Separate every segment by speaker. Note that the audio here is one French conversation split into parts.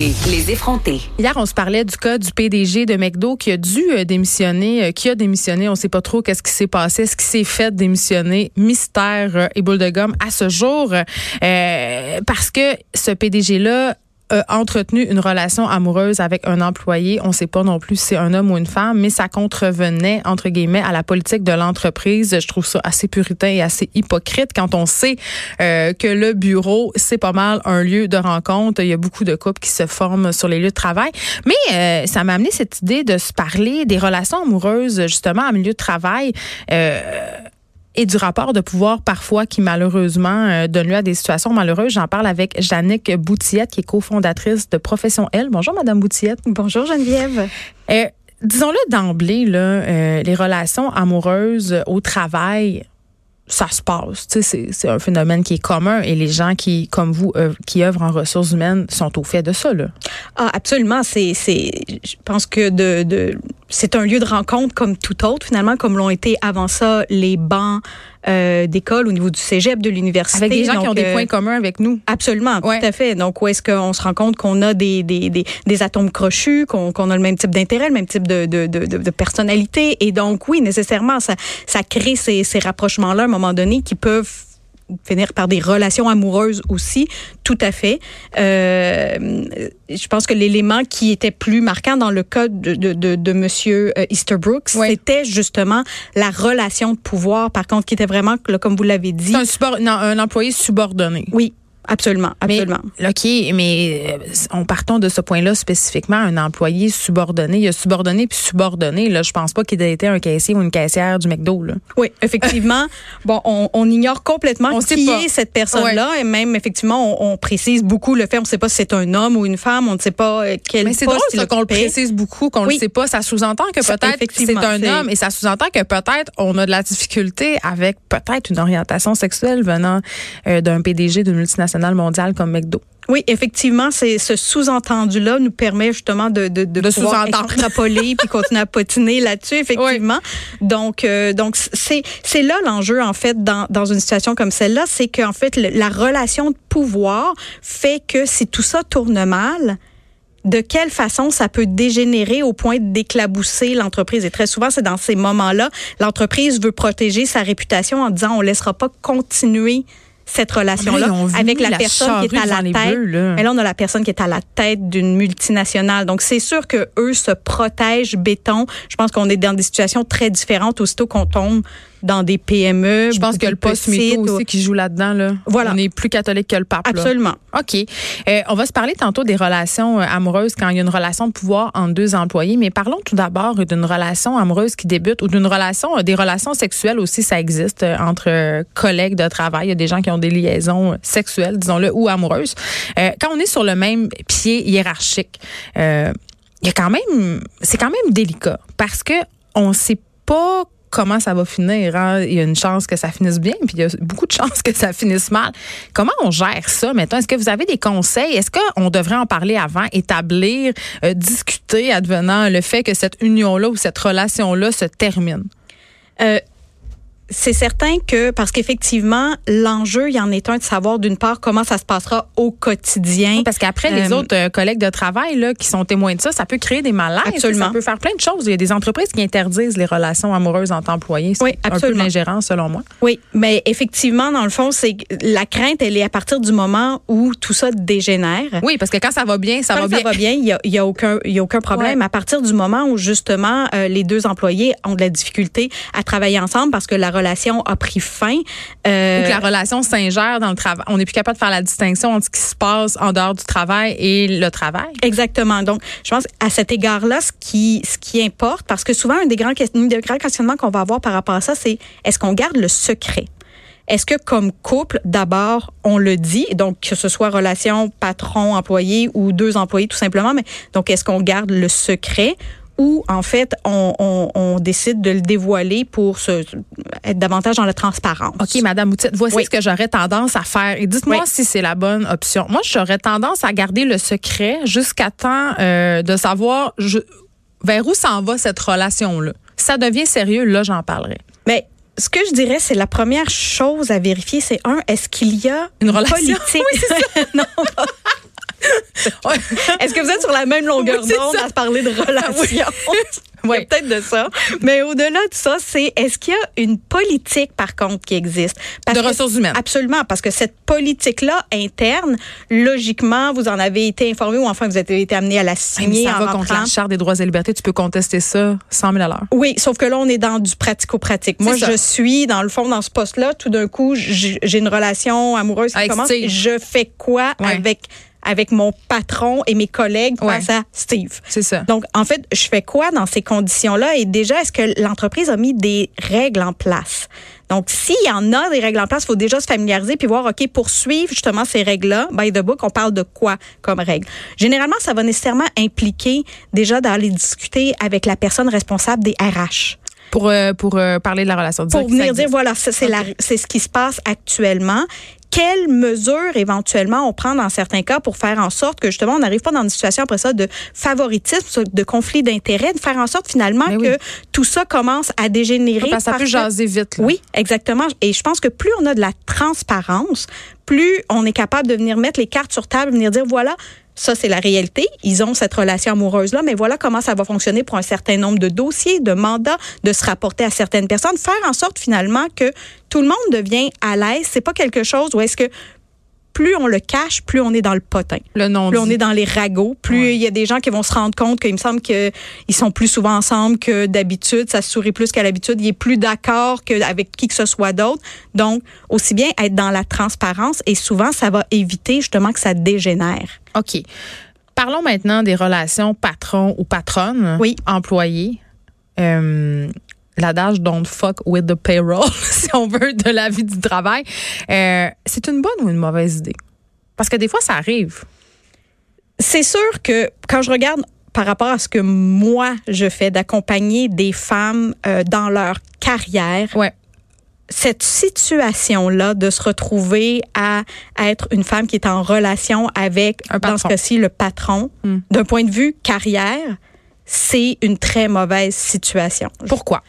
Speaker 1: Les.
Speaker 2: Hier, on se parlait du cas du PDG de McDo qui a dû euh, démissionner, euh, qui a démissionné. On ne sait pas trop qu'est-ce qui s'est passé, ce qui s'est fait démissionner? Mystère euh, et boule de gomme à ce jour, parce que ce PDG-là a entretenu une relation amoureuse avec un employé. On ne sait pas non plus si c'est un homme ou une femme, mais ça contrevenait, entre guillemets, à la politique de l'entreprise. Je trouve ça assez puritain et assez hypocrite quand on sait euh, que le bureau, c'est pas mal un lieu de rencontre. Il y a beaucoup de couples qui se forment sur les lieux de travail. Mais euh, ça m'a amené cette idée de se parler des relations amoureuses, justement, en milieu de travail. Euh, et du rapport de pouvoir parfois qui malheureusement euh, donne lieu à des situations malheureuses. J'en parle avec Jannick Boutillette, qui est cofondatrice de Profession L. Bonjour, Madame Boutillette.
Speaker 3: Bonjour, Geneviève.
Speaker 2: Euh, disons-le d'emblée, là, euh, les relations amoureuses au travail, ça se passe. C'est un phénomène qui est commun et les gens qui, comme vous, qui œuvrent en ressources humaines sont au fait de ça. Là.
Speaker 3: Ah, absolument. C'est, je pense que de, de c'est un lieu de rencontre comme tout autre, finalement, comme l'ont été avant ça les bancs euh, d'école au niveau du cégep, de l'université.
Speaker 2: Avec des gens qui ont des euh, points communs avec nous.
Speaker 3: Absolument, tout à fait. Donc, où est-ce qu'on se rend compte qu'on a des, des, des, des, atomes crochus, qu'on a le même type d'intérêt, le même type de, de, de, de, personnalité? Et donc, oui, nécessairement, ça, ça crée ces, ces rapprochements-là à un moment donné qui peuvent finir par des relations amoureuses aussi, tout à fait. Euh, je pense que l'élément qui était plus marquant dans le cas de, de, de, de Monsieur euh, Easterbrook, c'était justement la relation de pouvoir, par contre, qui était vraiment, comme vous l'avez dit,
Speaker 2: un, un employé subordonné.
Speaker 3: Oui, Absolument, absolument.
Speaker 2: Mais, OK, mais en euh, partons de ce point-là spécifiquement, un employé subordonné, il y a subordonné puis subordonné. Là, je pense pas qu'il ait été un caissier ou une caissière du McDo. Là.
Speaker 3: Oui, effectivement. bon, on, on, ignore complètement on qui est cette personne-là, et même effectivement, on, on, précise beaucoup le fait. On ne sait pas si c'est un homme ou une femme. On ne sait pas euh, quel
Speaker 2: Mais c'est drôle qu'on le précise beaucoup, qu'on ne le sait pas. Ça sous-entend que peut-être c'est un homme, et ça sous-entend que peut-être on a de la difficulté avec peut-être une orientation sexuelle venant euh, d'un PDG d'une multinationale comme McDo.
Speaker 3: Oui, effectivement, c'est ce sous-entendu-là nous permet justement de de, de, de pouvoir extrapoler puis continuer à potiner là-dessus, effectivement. Donc euh, donc c'est c'est là l'enjeu en fait dans dans une situation comme celle-là, c'est qu'en fait la relation de pouvoir fait que si tout ça tourne mal, de quelle façon ça peut dégénérer au point d'éclabousser l'entreprise? Et très souvent, c'est dans ces moments-là, l'entreprise veut protéger sa réputation en disant on laissera pas continuer cette relation-là avec la, personne qui est à la tête. Mais là, on a la personne qui est à la tête d'une multinationale. Donc, c'est sûr que eux se protègent béton. Je pense qu'on est dans des situations très différentes aussitôt qu'on tombe dans des PME.
Speaker 2: Je pense que le poste métro aussi qui joue là-dedans. Là. Voilà. On est plus catholique que le pape.
Speaker 3: Absolument.
Speaker 2: OK. Euh, on va se parler tantôt des relations euh, amoureuses quand il y a une relation de pouvoir entre deux employés, mais parlons tout d'abord d'une relation amoureuse qui débute ou d'une relation, euh, des relations sexuelles aussi, ça existe entre collègues de travail. Il y a des gens qui ont des liaisons sexuelles, disons-le, ou amoureuses. quand on est sur le même pied hiérarchique, il y a quand même, c'est quand même délicat parce que on sait pas comment ça va finir. Hein? Il y a une chance que ça finisse bien, puis il y a beaucoup de chances que ça finisse mal. Comment on gère ça maintenant? Est-ce que vous avez des conseils? Est-ce qu'on devrait en parler avant, établir, euh, discuter advenant le fait que cette union-là ou cette relation-là se termine?
Speaker 3: Euh, c'est certain que, parce qu'effectivement, l'enjeu, il y en est un de savoir d'une part comment ça se passera au quotidien.
Speaker 2: Parce qu'après, les euh, autres euh, collègues de travail là, qui sont témoins de ça, ça peut créer des malaises. Absolument. Ça peut faire plein de choses. Il y a des entreprises qui interdisent les relations amoureuses entre employés. C'est oui, absolument. un peu l'ingérence, selon moi.
Speaker 3: Oui, mais effectivement, dans le fond, c'est la crainte, elle est à partir du moment où tout ça dégénère.
Speaker 2: Oui, parce que quand ça va bien, ça
Speaker 3: va
Speaker 2: bien.
Speaker 3: ça va bien, il y a, y a, aucun, y a aucun problème. À partir du moment où, justement, euh, les deux employés ont de la difficulté à travailler ensemble parce que la relation a pris fin.
Speaker 2: Euh, Ou que la relation s'ingère dans le travail. On n'est plus capable de faire la distinction entre ce qui se passe en dehors du travail et le travail.
Speaker 3: Exactement. Donc, je pense à cet égard-là, ce qui, ce qui importe, parce que souvent, un des grands, des grands questionnements qu'on va avoir par rapport à ça, c'est est-ce qu'on garde le secret? Est-ce que comme couple, d'abord, on le dit, donc que ce soit relation patron-employé ou deux employés tout simplement, mais donc est-ce qu'on garde le secret ou en fait on, on, on, décide de le dévoiler pour se, être davantage dans la transparence.
Speaker 2: OK, Madame Moutette, voici ce que j'aurais tendance à faire. Et dites-moi si c'est la bonne option. Moi, j'aurais tendance à garder le secret jusqu'à temps euh, de savoir je, vers où s'en va cette relation-là. Si ça devient sérieux, là, j'en parlerai.
Speaker 3: Mais ce que je dirais, c'est la première chose à vérifier, c'est un, est-ce qu'il y a une, relation? politique?
Speaker 2: Oui, non,
Speaker 3: Est-ce que vous êtes sur la même longueur d'onde à parler de relations? Oui. peut-être de ça. Mais au-delà de ça, c'est est-ce qu'il y a une politique, par contre, qui existe?
Speaker 2: de ressources humaines.
Speaker 3: Absolument, parce que cette politique-là, interne, logiquement, vous en avez été informé ou enfin, vous avez été amené à la signer.
Speaker 2: ça va contre la Charte des droits et libertés. Tu peux contester ça 100 000 à l'heure.
Speaker 3: Oui, sauf que là, on est dans du pratico-pratique. Moi, je suis, dans le fond, dans ce poste-là. Tout d'un coup, j'ai une relation amoureuse qui commence. Je fais quoi avec avec mon patron et mes collègues face à Steve.
Speaker 2: C'est ça.
Speaker 3: Donc, en fait, je fais quoi dans ces conditions-là? Et déjà, est-ce que l'entreprise a mis des règles en place? Donc, s'il y en a des règles en place, il faut déjà se familiariser puis voir, OK, pour suivre justement ces règles-là, by the book, on parle de quoi comme règles? Généralement, ça va nécessairement impliquer déjà d'aller discuter avec la personne responsable des RH.
Speaker 2: Pour, euh, pour euh, parler de la relation.
Speaker 3: Pour venir dire, voilà, c'est ce qui se passe actuellement quelles mesures éventuellement on prend dans certains cas pour faire en sorte que justement on n'arrive pas dans une situation après ça de favoritisme, de conflit d'intérêts, de faire en sorte finalement que tout ça commence à dégénérer.
Speaker 2: ça peut jaser vite.
Speaker 3: Oui, exactement. Et je pense que plus on a de la transparence, plus on est capable de venir mettre les cartes sur table, venir dire voilà, ça, c'est la réalité. Ils ont cette relation amoureuse-là, mais voilà comment ça va fonctionner pour un certain nombre de dossiers, de mandats, de se rapporter à certaines personnes, faire en sorte finalement que tout le monde devient à l'aise. C'est pas quelque chose où est-ce que plus on le cache, plus on est dans le potin.
Speaker 2: Le nom
Speaker 3: plus on est dans les ragots, plus il y a des gens qui vont se rendre compte qu'il me semble qu'ils sont plus souvent ensemble que d'habitude, ça se sourit plus qu'à l'habitude, il est plus d'accord qu'avec qui que ce soit d'autre. Donc, aussi bien être dans la transparence et souvent, ça va éviter justement que ça dégénère.
Speaker 2: OK. Parlons maintenant des relations patron ou patronne,
Speaker 3: oui.
Speaker 2: employé. Euh, l'adage don't fuck with the payroll, si on veut, de la vie du travail. Euh, c'est une bonne ou une mauvaise idée? Parce que des fois, ça arrive.
Speaker 3: C'est sûr que quand je regarde par rapport à ce que moi, je fais d'accompagner des femmes euh, dans leur carrière,
Speaker 2: ouais.
Speaker 3: cette situation-là de se retrouver à, être une femme qui est en relation avec, dans ce cas-ci, le patron, hmm. d'un point de vue carrière, c'est une très mauvaise situation.
Speaker 2: Pourquoi?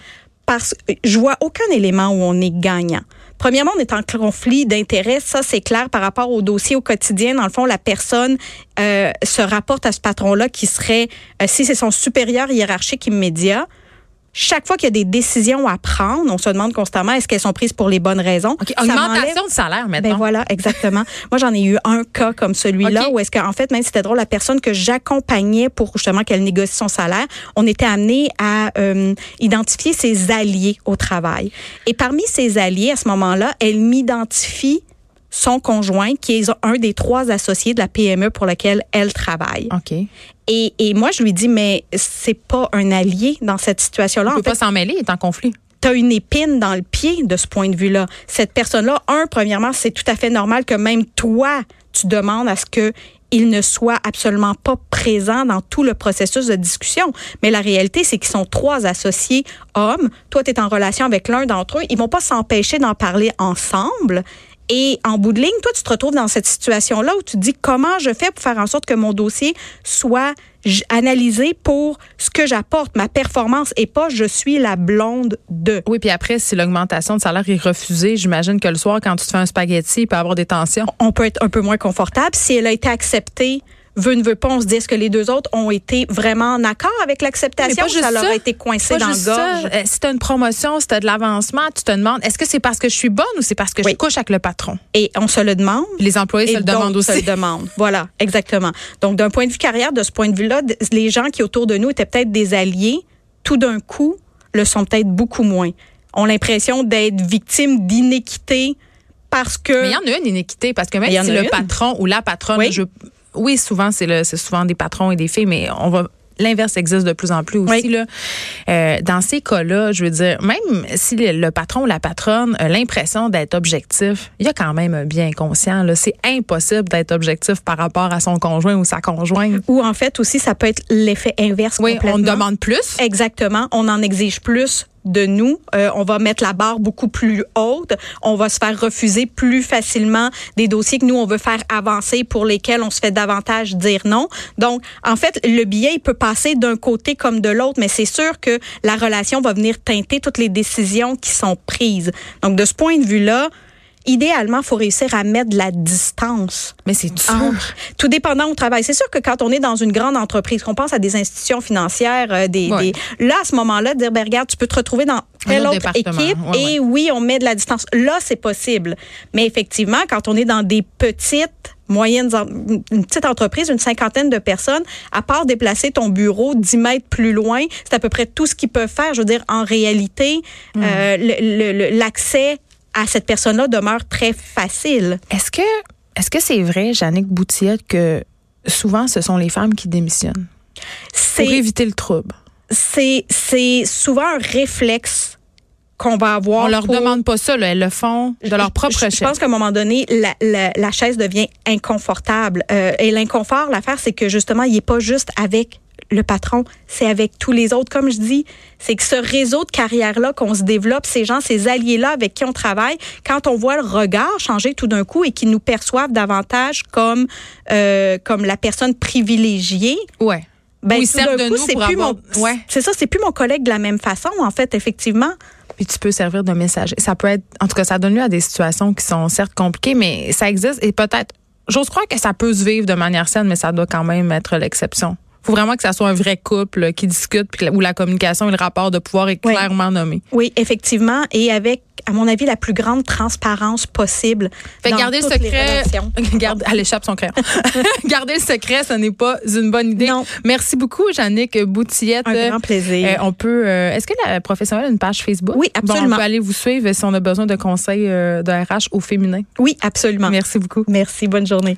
Speaker 3: Parce que je vois aucun élément où on est gagnant. Premièrement, on est en conflit d'intérêts, ça c'est clair par rapport au dossier au quotidien. Dans le fond, la personne euh, se rapporte à ce patron-là qui serait, euh, si c'est son supérieur hiérarchique immédiat, chaque fois qu'il y a des décisions à prendre, on se demande constamment est-ce qu'elles sont prises pour les bonnes raisons?
Speaker 2: Augmentation de salaire maintenant.
Speaker 3: Ben voilà, exactement. Moi, j'en ai eu un cas comme celui-là où est-ce qu'en fait, même c'était drôle, la personne que j'accompagnais pour justement qu'elle négocie son salaire, on était amené à euh, identifier ses alliés au travail. Et parmi ses alliés, à ce moment-là, elle m'identifie son conjoint, qui est un des trois associés de la PME pour laquelle elle travaille.
Speaker 2: OK.
Speaker 3: Et, et moi, je lui dis, mais c'est pas un allié dans cette situation-là.
Speaker 2: On peut pas s'en mêler, il est en conflit
Speaker 3: tu as une épine dans le pied de ce point de vue-là. Cette personne-là, un, premièrement, c'est tout à fait normal que même toi, tu demandes à ce que il ne soit absolument pas présent dans tout le processus de discussion. Mais la réalité, c'est qu'ils sont trois associés hommes. Toi, tu es en relation avec l'un d'entre eux. Ils vont pas s'empêcher d'en parler ensemble. Et en bout de ligne, toi, tu te retrouves dans cette situation-là où tu te dis comment je fais pour faire en sorte que mon dossier soit analysé pour ce que j'apporte, ma performance et pas je suis la blonde de.
Speaker 2: Oui, puis après, si l'augmentation de salaire est refusée, j'imagine que le soir, quand tu te fais un spaghetti, il peut y avoir des tensions.
Speaker 3: On peut être un peu moins confortable. Si elle a été acceptée, veut ne veut pas, on se dit est-ce que les deux autres ont été vraiment en accord avec l'acceptation? Ou ça leur a été coincé dans le gorge?
Speaker 2: Euh, si tu une promotion, si tu de l'avancement, tu te demandes est-ce que c'est parce que je suis bonne ou c'est parce que je couche avec le patron?
Speaker 3: Et on se le demande.
Speaker 2: Les employés se le demandent aussi.
Speaker 3: se le demandent. Voilà, exactement. Donc, d'un point de vue carrière, de ce point de vue-là, les gens qui autour de nous étaient peut-être des alliés, tout d'un coup, le sont peut-être beaucoup moins. Ont l'impression d'être victimes d'inéquité parce que.
Speaker 2: Mais il y en a une inéquité parce que même si le patron ou la patronne, je oui, souvent, c'est c'est souvent des patrons et des filles, mais on va l'inverse existe de plus en plus aussi. Là. Euh, dans ces cas-là, je veux dire, même si le, patron ou la patronne a l'impression d'être objectif, il y a quand même un bien inconscient. C'est impossible d'être objectif par rapport à son conjoint ou sa conjointe.
Speaker 3: Ou en fait aussi, ça peut être l'effet inverse.
Speaker 2: Oui, on demande plus.
Speaker 3: Exactement. On en exige plus de nous. Euh, on va mettre la barre beaucoup plus haute. On va se faire refuser plus facilement des dossiers que nous, on veut faire avancer pour lesquels on se fait davantage dire non. Donc, en fait, le billet, il peut passer d'un côté comme de l'autre, mais c'est sûr que la relation va venir teinter toutes les décisions qui sont prises. Donc, de ce point de vue-là, idéalement, il faut réussir à mettre de la distance.
Speaker 2: Mais c'est dur.
Speaker 3: tout dépendant au travail. C'est sûr que quand on est dans une grande entreprise, qu'on pense à des institutions financières, euh, des, là, à ce moment-là, dire, ben, regarde, tu peux te retrouver dans telle autre, équipe et oui, on met de la distance. Là, c'est possible. Mais effectivement, quand on est dans des petites moyennes, une petite entreprise, une cinquantaine de personnes, à part déplacer ton bureau 10 mètres plus loin, c'est à peu près tout ce qu'ils peuvent faire. Je veux dire, en réalité, hmm. euh, l'accès à cette personne-là demeure très facile.
Speaker 2: Est-ce que est-ce que c'est vrai, Jannick Boutillette, que souvent ce sont les femmes qui démissionnent pour éviter le trouble?
Speaker 3: C'est c'est souvent un réflexe qu'on va avoir.
Speaker 2: On leur demande pas ça, là, elles le font de leur propre chef.
Speaker 3: Je pense qu'à un moment donné, la, la, la, chaise devient inconfortable. Euh, et l'inconfort, l'affaire, c'est que justement, il est pas juste avec le patron, c'est avec tous les autres. Comme je dis, c'est que ce réseau de carrière-là qu'on se développe, ces gens, ces alliés-là avec qui on travaille, quand on voit le regard changer tout d'un coup et qu'ils nous perçoivent davantage comme euh, comme la personne privilégiée.
Speaker 2: Ouais.
Speaker 3: Ben, oui, tout d'un coup, c'est plus mon, ouais. c'est ça, c'est plus mon collègue de la même façon, en fait, effectivement
Speaker 2: puis tu peux servir de messager. Ça peut être, en tout cas, ça donne lieu à des situations qui sont certes compliquées, mais ça existe et peut-être, j'ose croire que ça peut se vivre de manière saine, mais ça doit quand même être l'exception faut vraiment que ça soit un vrai couple qui discute où la communication et le rapport de pouvoir est clairement nommé.
Speaker 3: Oui, effectivement, et avec à mon avis, la plus grande transparence possible.
Speaker 2: Fait
Speaker 3: dans
Speaker 2: garder
Speaker 3: toutes
Speaker 2: le secret. Garde, elle échappe son crayon. garder le secret, ce n'est pas une bonne idée.
Speaker 3: Non.
Speaker 2: Merci beaucoup, Jannick Boutillette.
Speaker 3: Un grand plaisir.
Speaker 2: Euh, on peut. Euh, est-ce que la professionnelle a une page Facebook?
Speaker 3: Oui, absolument.
Speaker 2: on peut aller vous suivre si on a besoin de conseils euh, de RH au féminin.
Speaker 3: Oui, absolument.
Speaker 2: Merci beaucoup.
Speaker 3: Merci. Bonne journée.